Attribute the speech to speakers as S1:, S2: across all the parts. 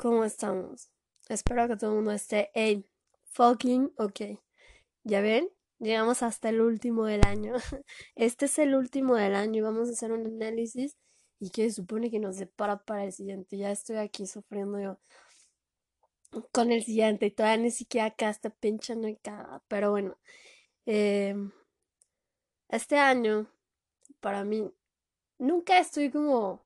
S1: ¿Cómo estamos? Espero que todo el mundo esté hey, fucking ok. ¿Ya ven? Llegamos hasta el último del año. Este es el último del año y vamos a hacer un análisis y que supone que nos separa para el siguiente. Ya estoy aquí sufriendo yo con el siguiente y todavía ni siquiera acá está pinche no hay Pero bueno, eh, este año para mí nunca estoy como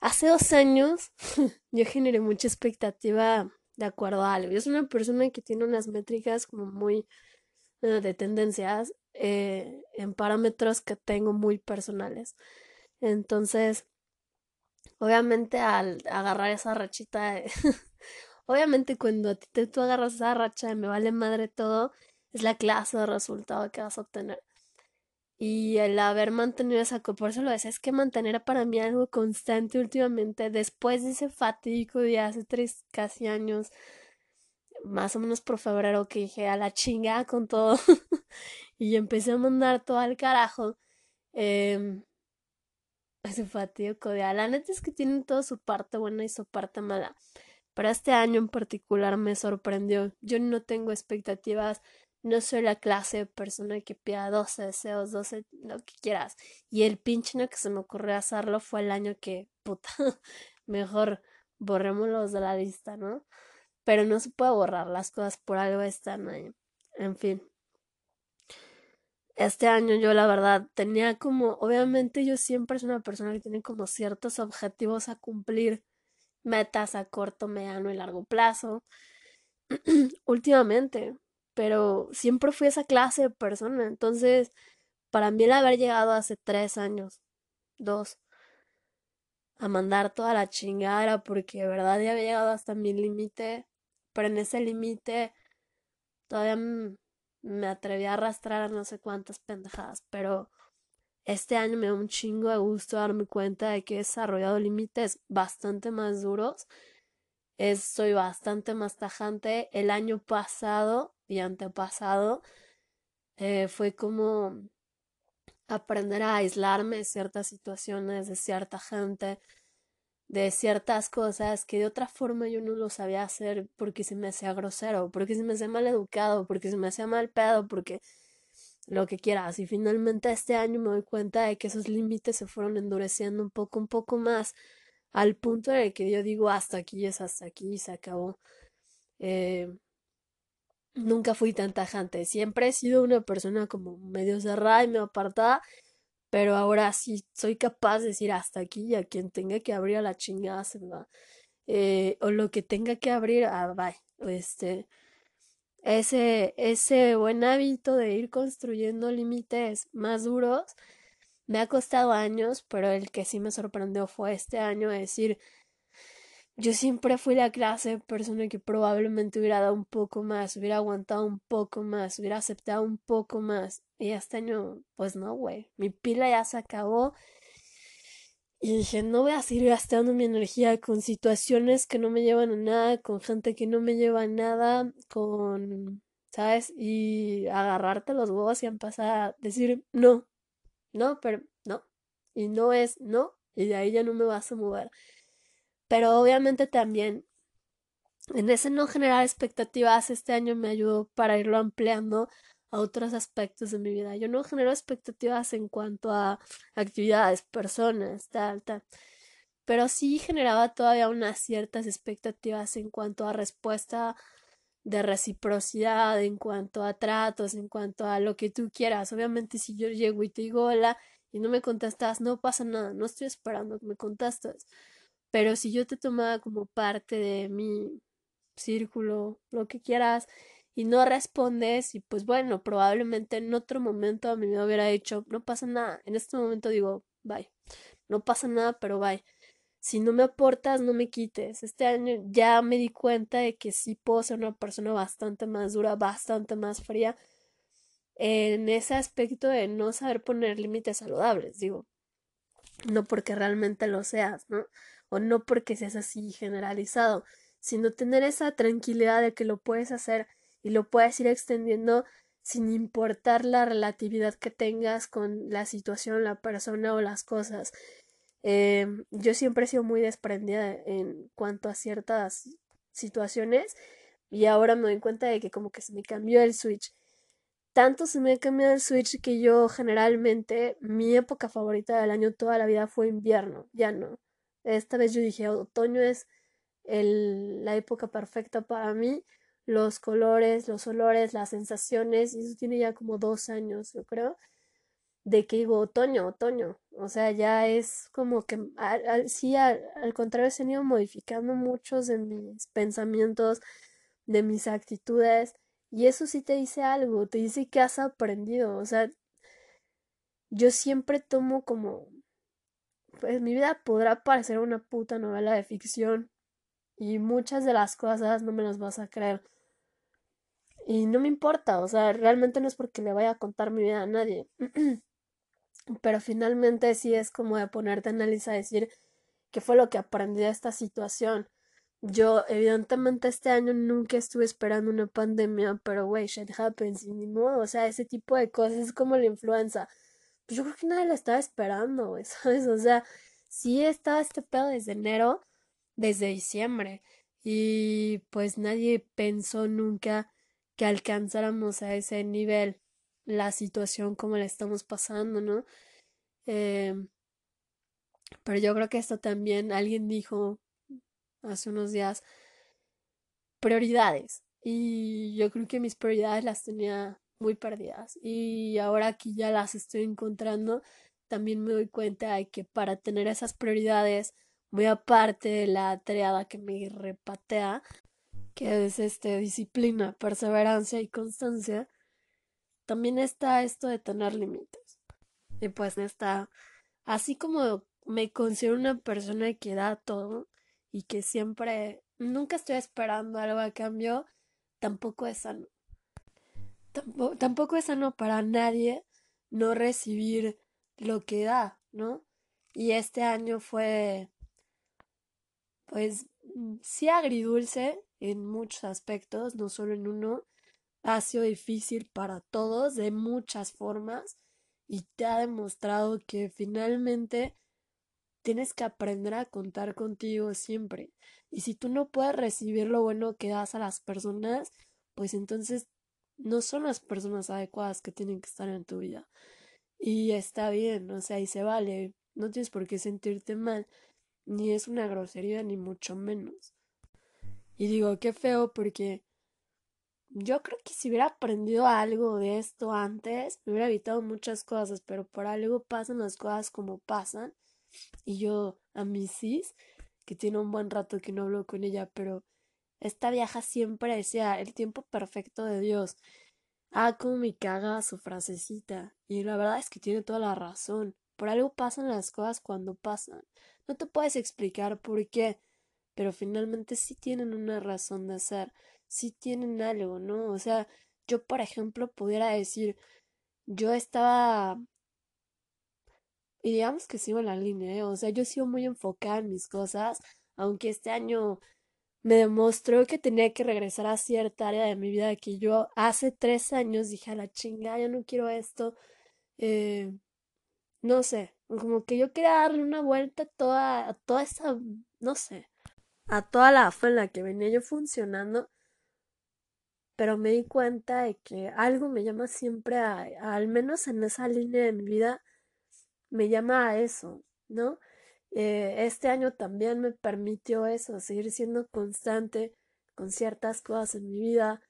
S1: Hace dos años yo generé mucha expectativa de acuerdo a algo. Yo soy una persona que tiene unas métricas como muy eh, de tendencias eh, en parámetros que tengo muy personales. Entonces, obviamente al agarrar esa rachita, obviamente cuando a ti te, tú agarras esa racha de me vale madre todo, es la clase de resultado que vas a obtener. Y el haber mantenido esa, por eso lo decía, es que mantener para mí algo constante últimamente, después de ese fatídico día hace tres casi años, más o menos por febrero, que dije a la chinga con todo, y empecé a mandar todo al carajo, eh, ese fatídico día. La neta es que tienen toda su parte buena y su parte mala, pero este año en particular me sorprendió. Yo no tengo expectativas no soy la clase de persona que pida 12 deseos, 12, lo que quieras. Y el pinche año que se me ocurrió hacerlo fue el año que, puta, mejor borrémoslos de la lista, ¿no? Pero no se puede borrar, las cosas por algo están ahí. En fin. Este año yo la verdad tenía como, obviamente yo siempre soy una persona que tiene como ciertos objetivos a cumplir, metas a corto, mediano y largo plazo. Últimamente, pero siempre fui esa clase de persona. Entonces, para mí el haber llegado hace tres años, dos, a mandar toda la chingada porque de verdad ya había llegado hasta mi límite, pero en ese límite todavía me atreví a arrastrar no sé cuántas pendejadas, pero este año me da un chingo de gusto darme cuenta de que he desarrollado límites bastante más duros. Soy bastante más tajante. El año pasado y antepasado, eh, fue como aprender a aislarme de ciertas situaciones, de cierta gente, de ciertas cosas que de otra forma yo no lo sabía hacer porque se me hacía grosero, porque se me hacía mal educado, porque se me hacía mal pedo, porque lo que quieras. Y finalmente este año me doy cuenta de que esos límites se fueron endureciendo un poco, un poco más, al punto de que yo digo hasta aquí es hasta aquí y se acabó. Eh, nunca fui tan tajante. Siempre he sido una persona como medio cerrada y medio apartada, pero ahora sí soy capaz de decir hasta aquí y a quien tenga que abrir a la chingada se va. Eh, o lo que tenga que abrir, ah, bye. Este, ese, ese buen hábito de ir construyendo límites más duros me ha costado años, pero el que sí me sorprendió fue este año, decir, yo siempre fui la clase de persona que probablemente hubiera dado un poco más, hubiera aguantado un poco más, hubiera aceptado un poco más. Y este año, pues no, güey. Mi pila ya se acabó. Y dije, no voy a seguir gastando mi energía con situaciones que no me llevan a nada, con gente que no me lleva a nada, con, ¿sabes? Y agarrarte los huevos y empezar a decir, no, no, pero no. Y no es no, y de ahí ya no me vas a mover. Pero obviamente también en ese no generar expectativas este año me ayudó para irlo ampliando a otros aspectos de mi vida. Yo no genero expectativas en cuanto a actividades, personas, tal, tal. Pero sí generaba todavía unas ciertas expectativas en cuanto a respuesta de reciprocidad, en cuanto a tratos, en cuanto a lo que tú quieras. Obviamente si yo llego y te digo hola y no me contestas, no pasa nada, no estoy esperando que me contestes. Pero si yo te tomaba como parte de mi círculo, lo que quieras, y no respondes, y pues bueno, probablemente en otro momento a mí me hubiera dicho, no pasa nada. En este momento digo, bye. No pasa nada, pero bye. Si no me aportas, no me quites. Este año ya me di cuenta de que sí puedo ser una persona bastante más dura, bastante más fría en ese aspecto de no saber poner límites saludables, digo. No porque realmente lo seas, ¿no? O no porque seas así generalizado, sino tener esa tranquilidad de que lo puedes hacer y lo puedes ir extendiendo sin importar la relatividad que tengas con la situación, la persona o las cosas. Em, yo siempre he sido muy desprendida en cuanto a ciertas situaciones y ahora me doy cuenta de que como que se me cambió el switch. Tanto se me ha cambiado el switch que yo generalmente mi época favorita del año toda la vida fue invierno, ya no. Esta vez yo dije otoño es el, la época perfecta para mí, los colores, los olores, las sensaciones, y eso tiene ya como dos años, yo creo de que digo otoño, otoño. O sea, ya es como que al, sí, al, al, contrario, se han ido modificando muchos de mis pensamientos, de mis actitudes. Y eso sí te dice algo, te dice que has aprendido. O sea, yo siempre tomo como. Pues mi vida podrá parecer una puta novela de ficción. Y muchas de las cosas no me las vas a creer. Y no me importa, o sea, realmente no es porque le vaya a contar mi vida a nadie. pero finalmente sí es como de ponerte a analizar, decir qué fue lo que aprendí de esta situación. Yo, evidentemente, este año nunca estuve esperando una pandemia, pero wey, shit happens, y ni modo, o sea, ese tipo de cosas es como la influenza. Pues yo creo que nadie la estaba esperando, ¿sabes? O sea, sí estaba este pedo desde enero, desde diciembre, y pues nadie pensó nunca que alcanzáramos a ese nivel la situación como la estamos pasando, ¿no? Eh, pero yo creo que esto también alguien dijo hace unos días prioridades y yo creo que mis prioridades las tenía muy perdidas y ahora que ya las estoy encontrando también me doy cuenta de que para tener esas prioridades muy aparte de la triada que me repatea que es este disciplina, perseverancia y constancia también está esto de tener límites. Y pues está, así como me considero una persona que da todo y que siempre, nunca estoy esperando algo a cambio, tampoco es sano. Tampoco, es sano para nadie no recibir lo que da, ¿no? Y este año fue, pues, sí agridulce en muchos aspectos, no solo en uno, ha sido difícil para todos de muchas formas y te ha demostrado que finalmente tienes que aprender a contar contigo siempre. Y si tú no puedes recibir lo bueno que das a las personas, pues entonces no son las personas adecuadas que tienen que estar en tu vida. Y está bien, o sea, y se vale. No tienes por qué sentirte mal. Ni es una grosería, ni mucho menos. Y digo, qué feo porque yo creo que si hubiera aprendido algo de esto antes, me hubiera evitado muchas cosas, pero por algo pasan las cosas como pasan. Y yo a mi sis, que tiene un buen rato que no hablo con ella, pero esta vieja siempre decía el tiempo perfecto de Dios. Ah, como me caga su frasecita. Y la verdad es que tiene toda la razón. Por algo pasan las cosas cuando pasan. No te puedes explicar por qué, pero finalmente sí tienen una razón de ser sí tienen algo, ¿no? O sea, yo, por ejemplo, pudiera decir, yo estaba, y digamos que sigo en la línea, ¿eh? O sea, yo sigo muy enfocada en mis cosas, aunque este año me demostró que tenía que regresar a cierta área de mi vida que yo hace tres años dije a la chinga, yo no quiero esto, eh, no sé, como que yo quería darle una vuelta a toda, a toda esa, no sé, a toda la fe en la que venía yo funcionando pero me di cuenta de que algo me llama siempre a, al menos en esa línea de mi vida, me llama a eso, ¿no? Eh, este año también me permitió eso, seguir siendo constante con ciertas cosas en mi vida.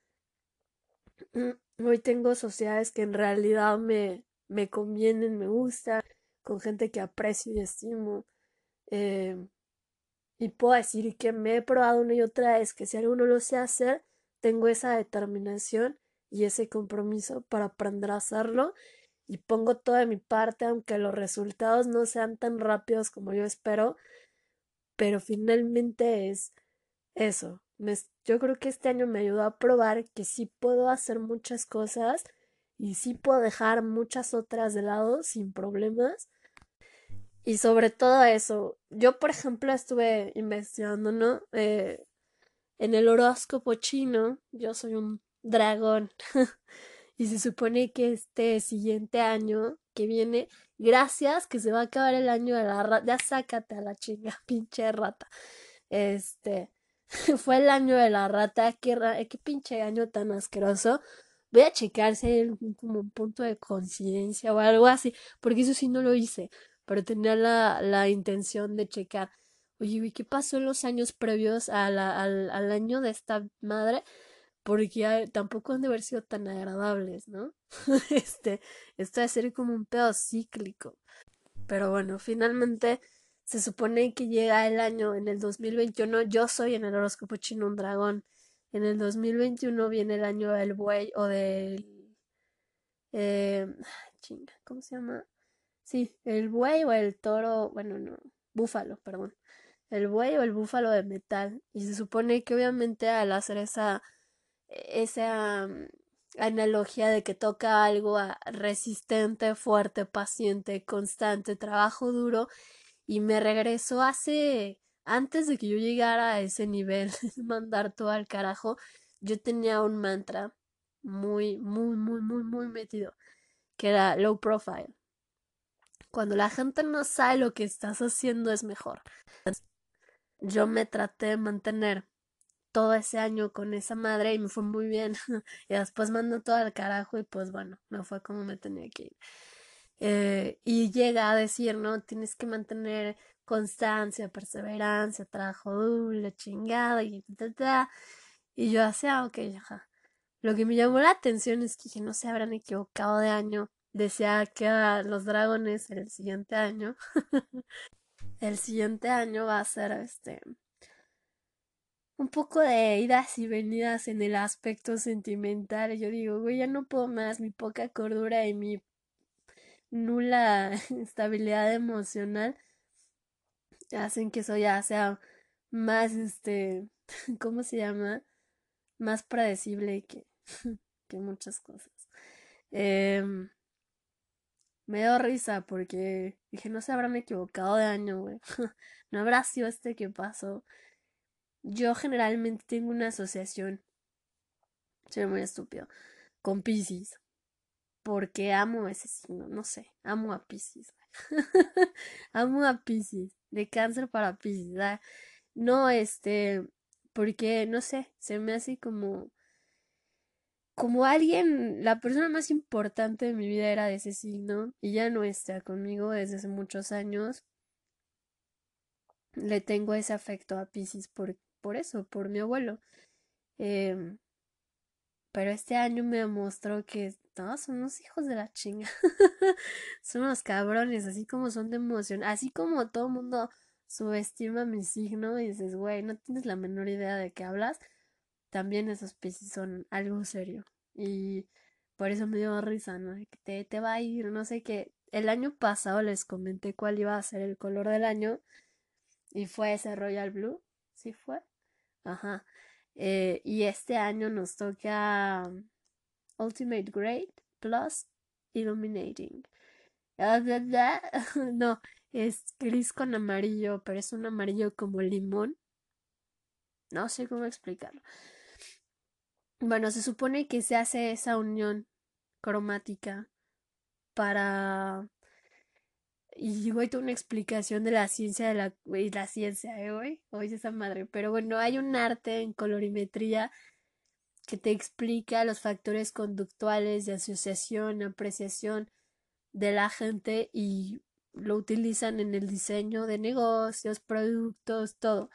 S1: Hoy tengo sociedades que en realidad me, me convienen, me gustan, con gente que aprecio y estimo. Eh, y puedo decir que me he probado una y otra vez que si algo no lo sé hacer, tengo esa determinación y ese compromiso para aprender a hacerlo y pongo toda mi parte aunque los resultados no sean tan rápidos como yo espero, pero finalmente es eso. yo creo que este año me ayudó a probar que sí puedo hacer muchas cosas y sí puedo dejar muchas otras de lado sin problemas. Y sobre todo eso, yo por ejemplo estuve investigando, ¿no? Eh, en el horóscopo chino, yo soy un dragón. y se supone que este siguiente año que viene gracias que se va a acabar el año de la rata, ya sácate a la chinga, pinche rata. Este, fue el año de la rata, qué, qué pinche año tan asqueroso. Voy a checar si hay como un punto de coincidencia o algo así, porque eso sí no lo hice, pero tenía la, la intención de checar. Oye, ¿qué pasó en los años previos al, al año de esta madre? Porque tampoco han de haber sido tan agradables, ¿no? este, esto de ser como un pedo cíclico. Pero bueno, finalmente se supone que llega el año en el 2021. Yo soy en el horóscopo chino un dragón. En el 2021 viene el año del buey o del. Eh, chinga, ¿cómo se llama? Sí, el buey o el toro. Bueno, no, búfalo, perdón. El buey o el búfalo de metal. Y se supone que obviamente al hacer esa esa mm, analogía de que toca algo resistente, fuerte, paciente, constante, trabajo duro y me regresó hace antes de que yo llegara a ese nivel mandar todo al carajo yo tenía un mantra muy muy muy muy muy metido que era low profile. Cuando la gente no sabe lo que estás haciendo es mejor. Yo me traté de mantener todo ese año con esa madre y me fue muy bien. y después mandó todo al carajo y pues bueno, no fue como me tenía que ir. Eh, y llega a decir, ¿no? Tienes que mantener constancia, perseverancia, trabajo duro, chingada y ta, Y yo hacía, ah, ok, ajá. Lo que me llamó la atención es que no se habrán equivocado de año. Decía que a los dragones el siguiente año. el siguiente año va a ser este un poco de idas y venidas en el aspecto sentimental. Yo digo, güey, ya no puedo más, mi poca cordura y mi nula estabilidad emocional hacen que eso ya sea más, este, ¿cómo se llama? Más predecible que, que muchas cosas. Eh, me dio risa porque dije, no se habrán equivocado de año, güey. no habrá sido este que pasó. Yo generalmente tengo una asociación, soy muy estúpido, con Pisces. Porque amo ese signo, no sé, amo a Pisces. amo a Pisces, de cáncer para Pisces. No, este, porque, no sé, se me hace como como alguien, la persona más importante de mi vida era de ese signo y ya no está conmigo desde hace muchos años. Le tengo ese afecto a Pisces por, por eso, por mi abuelo. Em, pero este año me mostró que todos son unos hijos de la chinga. son unos cabrones, así como son de emoción. Así como todo el mundo subestima mi signo y dices, güey, no tienes la menor idea de qué hablas. También esos peces son algo serio. Y por eso me dio risa, ¿no? Que te, te va a ir, no sé qué. El año pasado les comenté cuál iba a ser el color del año. Y fue ese Royal Blue. ¿Sí fue? Ajá. Eh, y este año nos toca um, Ultimate Grade Plus Illuminating. No, es gris con amarillo, pero es un amarillo como limón. No sé cómo explicarlo. Bueno, se supone que se hace esa unión cromática para y hoy tengo una explicación de la ciencia de la, la ciencia, ¿eh, güey? Hoy esa madre. Pero bueno, hay un arte en colorimetría que te explica los factores conductuales de asociación, apreciación de la gente y lo utilizan en el diseño de negocios, productos, todo.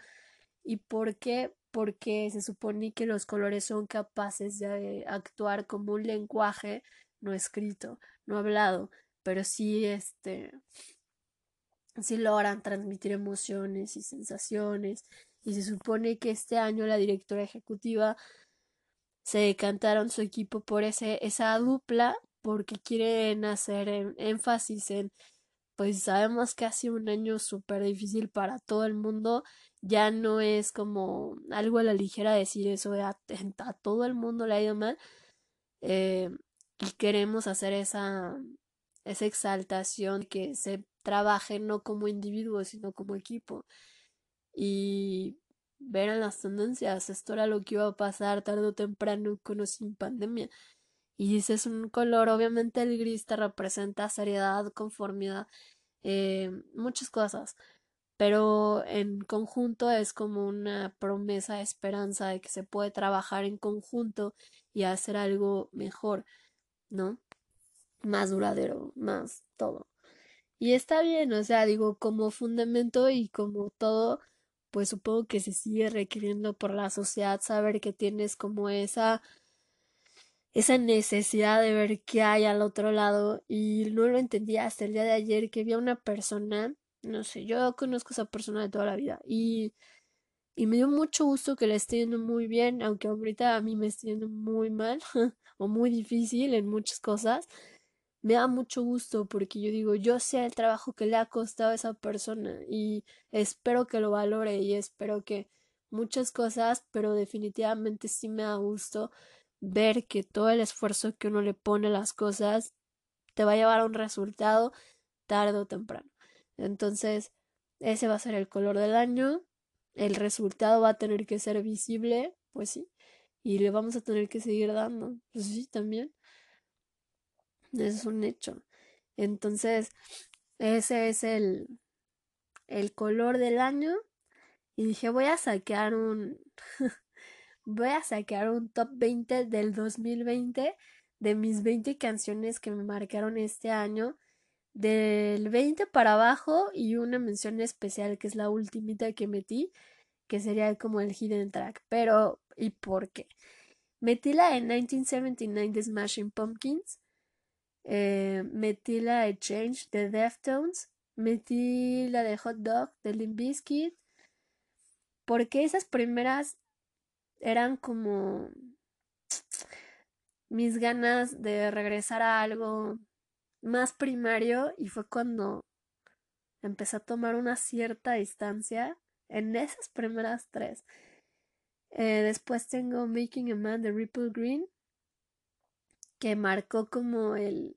S1: ¿Y por qué? Porque se supone que los colores son capaces de actuar como un lenguaje no escrito, no hablado, pero sí este si logran transmitir emociones y sensaciones. Y se supone que este año la directora ejecutiva se decantaron su equipo por ese, esa dupla porque quieren hacer énfasis en, pues sabemos que ha sido un año súper difícil para todo el mundo, ya no es como algo a la ligera decir eso de a, todo el mundo le ha ido mal, eh, y queremos hacer esa, esa exaltación que se trabaje no como individuo, sino como equipo. Y ver las tendencias. Esto era lo que iba a pasar tarde o temprano con o sin pandemia. Y si es un color, obviamente el gris te representa seriedad, conformidad, eh, muchas cosas. Pero en conjunto es como una promesa, esperanza de que se puede trabajar en conjunto y hacer algo mejor, ¿no? Más duradero, más todo. Y está bien, o sea, digo, como fundamento y como todo, pues supongo que se sigue requiriendo por la sociedad saber que tienes como esa esa necesidad de ver qué hay al otro lado y no lo entendía hasta el día de ayer que vi a una persona, no sé, yo conozco esa persona de toda la vida y, y me dio mucho gusto que le esté yendo muy bien, aunque ahorita a mí me esté yendo muy mal o muy difícil en muchas cosas. Me da mucho gusto porque yo digo, yo sé el trabajo que le ha costado a esa persona y espero que lo valore y espero que muchas cosas, pero definitivamente sí me da gusto ver que todo el esfuerzo que uno le pone a las cosas te va a llevar a un resultado tarde o temprano. Entonces, ese va a ser el color del año, el resultado va a tener que ser visible, pues sí, y le vamos a tener que seguir dando, pues sí, también. Es un hecho. Entonces, ese es el, el color del año. Y dije, voy a sacar un, voy a sacar un top 20 del 2020 de mis 20 canciones que me marcaron este año. Del 20 para abajo y una mención especial que es la ultimita que metí, que sería como el hidden track. Pero, ¿y por qué? Metí la en 1979 de Smashing Pumpkins. Eh, metí la de Change de Deftones. Metí la de Hot Dog de Limp Bizkit. Porque esas primeras eran como mis ganas de regresar a algo más primario y fue cuando empecé a tomar una cierta distancia en esas primeras tres. Eh, después tengo Making a Man de Ripple Green, que marcó como el...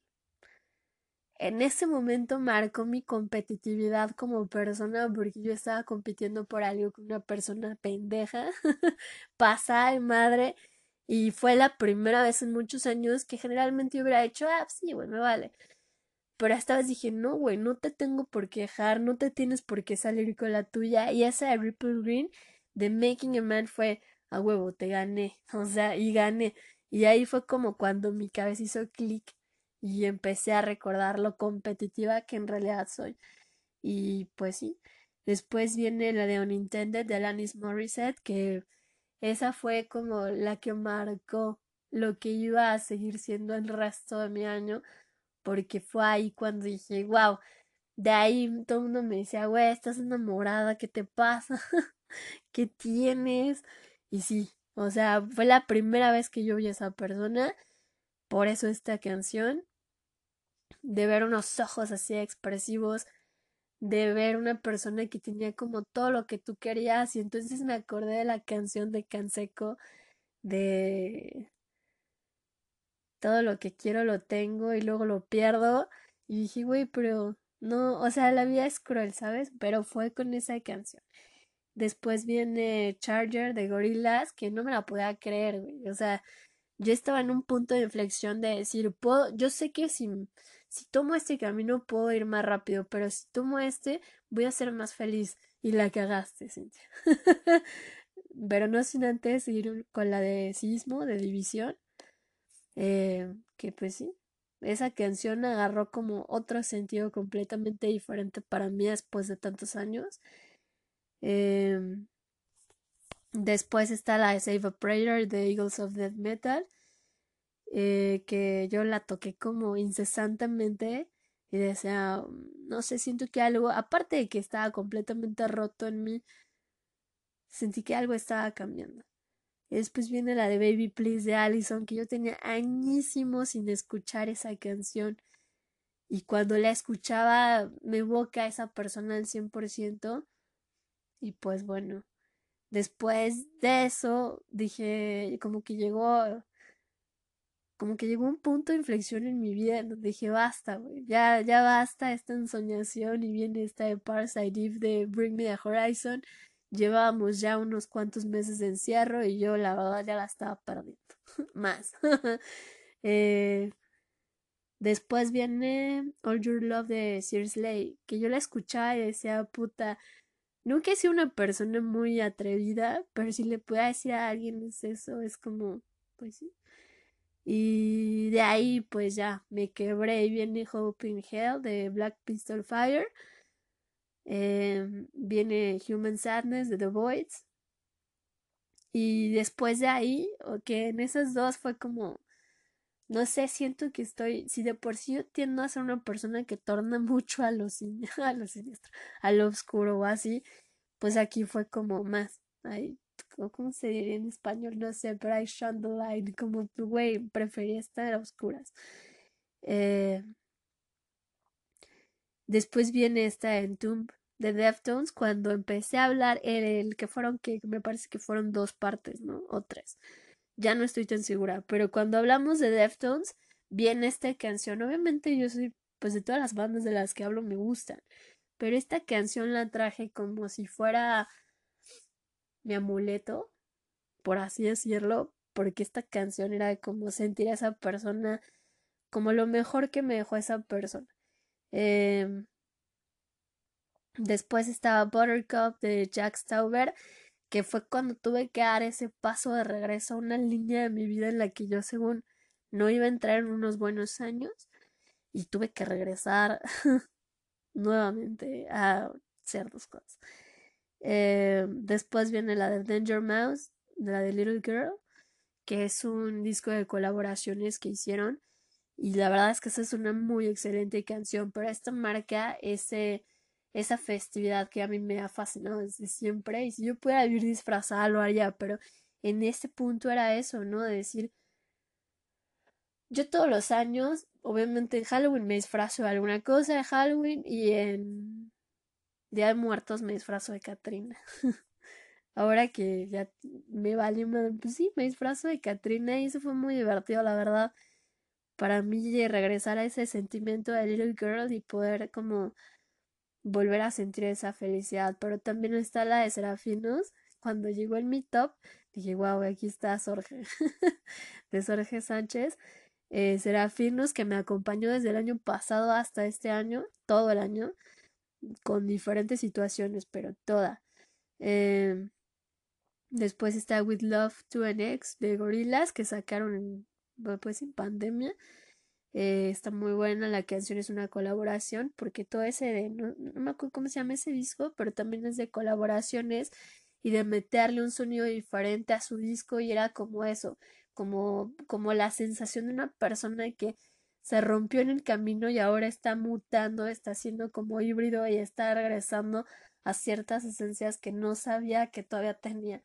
S1: En ese momento marcó mi competitividad como persona porque yo estaba compitiendo por algo con una persona pendeja, pasada de madre, y fue la primera vez en muchos años que generalmente hubiera hecho, ah, sí, güey, me vale. Pero esta vez dije, no, güey, no te tengo por qué dejar, no te tienes por qué salir con la tuya. Y esa de Ripple Green, de Making a Man, fue, a huevo, te gané, o sea, y gané. Y ahí fue como cuando mi cabeza hizo clic y empecé a recordar lo competitiva que en realidad soy. Y pues sí. Después viene la de Unintended de Alanis Morissette, que esa fue como la que marcó lo que iba a seguir siendo el resto de mi año, porque fue ahí cuando dije, wow, de ahí todo el mundo me decía, güey, estás enamorada, ¿qué te pasa? ¿Qué tienes? Y sí, o sea, fue la primera vez que yo vi a esa persona, por eso esta canción, de ver unos ojos así expresivos, de ver una persona que tenía como todo lo que tú querías, y entonces me acordé de la canción de Canseco de todo lo que quiero lo tengo y luego lo pierdo, y dije, güey, pero no, o sea, la vida es cruel, ¿sabes? Pero fue con esa canción. Después viene Charger de Gorillaz, que no me la podía creer, güey. O sea, yo estaba en un punto de inflexión de decir, puedo, yo sé que si, si tomo este camino puedo ir más rápido, pero si tomo este voy a ser más feliz. Y la cagaste, Cintia. pero no sin antes ir con la de sismo, de división. Eh, que pues sí, esa canción agarró como otro sentido completamente diferente para mí después de tantos años. Em, después está la Save a Prayer de Eagles of Death Metal, eh, que yo la toqué como incesantemente y decía, no sé, siento que algo, aparte de que estaba completamente roto en mí, sentí que algo estaba cambiando. Y después viene la de Baby Please de Allison, que yo tenía añísimos sin escuchar esa canción. Y cuando la escuchaba me evoca a esa persona al 100%. Y pues bueno, después de eso dije, como que llegó, como que llegó un punto de inflexión en mi vida donde dije, basta, güey, ya, ya basta esta ensoñación y viene esta de Parasite Eve de Bring Me the Horizon. Llevábamos ya unos cuantos meses de encierro y yo la verdad ya la estaba perdiendo. Más. Eh, después viene All Your Love de Seriously, que yo la escuchaba y decía, puta, nunca he sido una persona muy atrevida, pero si le puedo decir a alguien es eso, es como, pues sí. Y de ahí, pues ya, me quebré y viene Hope in Hell de Black Pistol Fire. Em, viene Human Sadness de The Voids. Y después de ahí, que en esas dos fue como, no sé, siento que estoy, si de por sí yo tiendo a ser una persona que torna mucho a lo, a siniestro, a lo oscuro o así, pues aquí fue como más, ahí, ¿cómo se diría en español? No sé, pero I shone the light, como, güey, prefería estar a oscuras. Eh, después viene esta Entomb de Deftones cuando empecé a hablar el, que fueron que me parece que fueron dos partes, ¿no? O tres. Ya no estoy tan segura, pero cuando hablamos de Deftones viene esta canción. Obviamente yo soy pues de todas las bandas de las que hablo me gustan, pero esta canción la traje como si fuera mi amuleto, por así decirlo, porque esta canción era como sentir a esa persona como lo mejor que me dejó esa persona. Eh, Después estaba Buttercup de Jack Stauber, que fue cuando tuve que dar ese paso de regreso a una línea de mi vida en la que yo según no iba a entrar en unos buenos años y tuve que regresar nuevamente a ciertas cosas. Eh, después viene la de Danger Mouse, la de Little Girl, que es un disco de colaboraciones que hicieron y la verdad es que esa es una muy excelente canción, pero esta marca ese esa festividad que a mí me ha fascinado desde siempre y si yo pudiera vivir disfrazada lo haría, pero en este punto era eso, ¿no? De decir, yo todos los años, obviamente en Halloween me disfrazo de alguna cosa de Halloween y en Día de Muertos me disfrazo de Katrina. Ahora que ya me vale, pues sí, me disfrazo de Katrina y eso fue muy divertido, la verdad. Para mí regresar a ese sentimiento de Little Girl y poder como volver a sentir esa felicidad. Pero también está la de Serafinos. Cuando llegó el Meetup, dije, wow, aquí está Sorge, de Sorge Sánchez. Eh, Serafinos, que me acompañó desde el año pasado hasta este año, todo el año, con diferentes situaciones, pero toda. Em, después está With Love to an Ex de Gorillaz, que sacaron pues en pandemia. Eh, está muy buena, la canción es una colaboración, porque todo ese de, no, me acuerdo cómo se llama ese disco, pero también es de colaboraciones y de meterle un sonido diferente a su disco y era como eso, como, como la sensación de una persona que se rompió en el camino y ahora está mutando, está siendo como híbrido y está regresando a ciertas esencias que no sabía que todavía tenía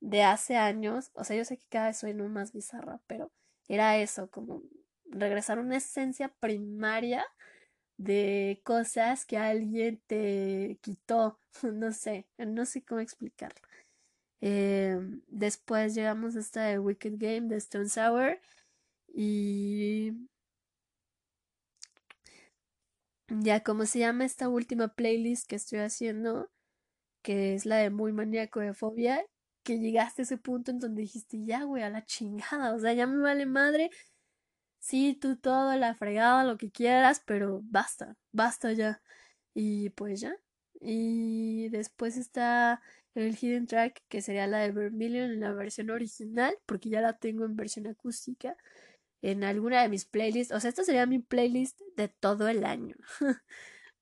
S1: de hace años. O sea, yo sé que cada vez soy no más bizarra, pero era eso, como regresar a una esencia primaria de cosas que alguien te quitó. No sé, no sé cómo explicarlo. Eh, después llegamos a esta Wicked Game de Stone Sour y ya como se llama esta última playlist que estoy haciendo, que es la de Muy Maníaco de Fobia, que llegaste a ese punto en donde dijiste, ya, güey, a la chingada, o sea, ya me vale madre sí, tú todo, la fregada, lo que quieras, pero basta, basta ya. Y pues ya. Y después está el hidden track, que sería la de Vermilion en la versión original, porque ya la tengo en versión acústica en alguna de mis playlists. O sea, esta sería mi playlist de todo el año.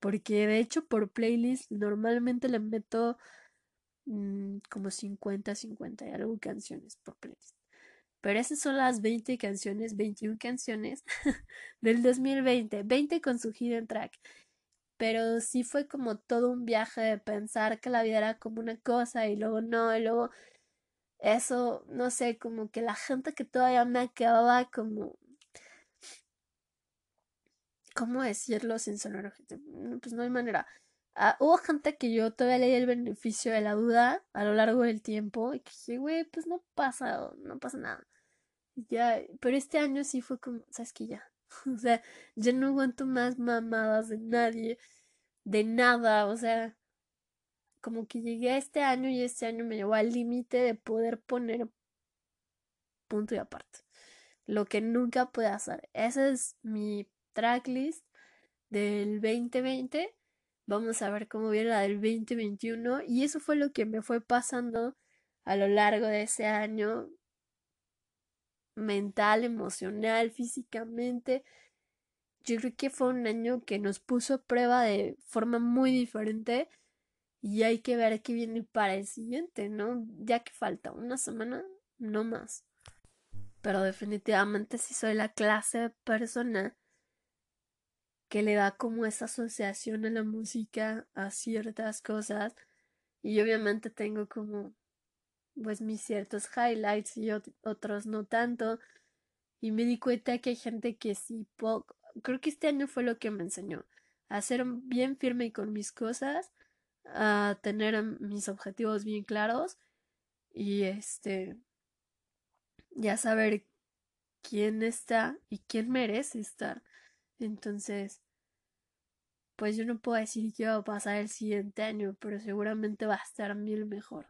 S1: porque de hecho por playlist normalmente le meto mm, como 50, 50 y algo canciones por playlist. Pero esas son las 20 canciones, 21 canciones del 2020, 20 con su hidden track. Pero sí fue como todo un viaje de pensar que la vida era como una cosa y luego no, y luego eso, no sé, como que la gente que todavía me acababa como... ¿Cómo decirlo sin sonar? Pues no hay manera. Ah, hubo gente que yo todavía le di el beneficio de la duda a lo largo del tiempo y que dije, güey, pues no pasa, no pasa nada. Ya, pero este año sí fue como, sabes que ya, o sea, ya no aguanto más mamadas de nadie, de nada, o sea, como que llegué a este año y este año me llevó al límite de poder poner punto y aparte. lo que nunca pude hacer. Esa es mi tracklist del 2020. Vamos a ver cómo viene la del 2021. Y eso fue lo que me fue pasando a lo largo de ese año. Mental, emocional, físicamente. Yo creo que fue un año que nos puso a prueba de forma muy diferente. Y hay que ver qué viene para el siguiente, ¿no? Ya que falta una semana, no más. Pero definitivamente sí soy la clase de persona que le da como esa asociación a la música, a ciertas cosas. Y obviamente tengo como pues mis ciertos highlights y otros no tanto. Y me di cuenta que hay gente que sí, creo que este año fue lo que me enseñó a ser bien firme con mis cosas, a tener mis objetivos bien claros y este ya saber quién está y quién merece estar. Entonces, pues yo no puedo decir qué va a pasar el siguiente año, pero seguramente va a estar mil mejor.